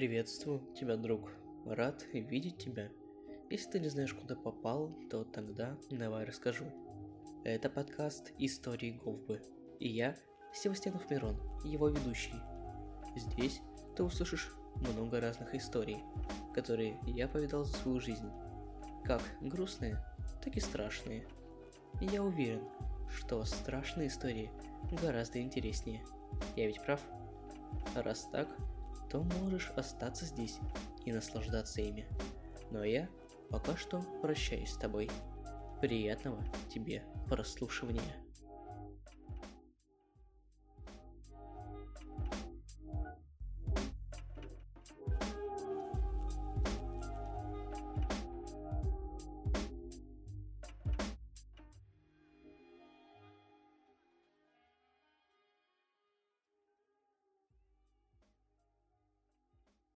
Приветствую тебя, друг. Рад видеть тебя. Если ты не знаешь, куда попал, то тогда давай расскажу. Это подкаст «Истории Говбы». И я, Севастьянов Мирон, его ведущий. Здесь ты услышишь много разных историй, которые я повидал за свою жизнь. Как грустные, так и страшные. И я уверен, что страшные истории гораздо интереснее. Я ведь прав? Раз так, то можешь остаться здесь и наслаждаться ими. Но я пока что прощаюсь с тобой. Приятного тебе прослушивания.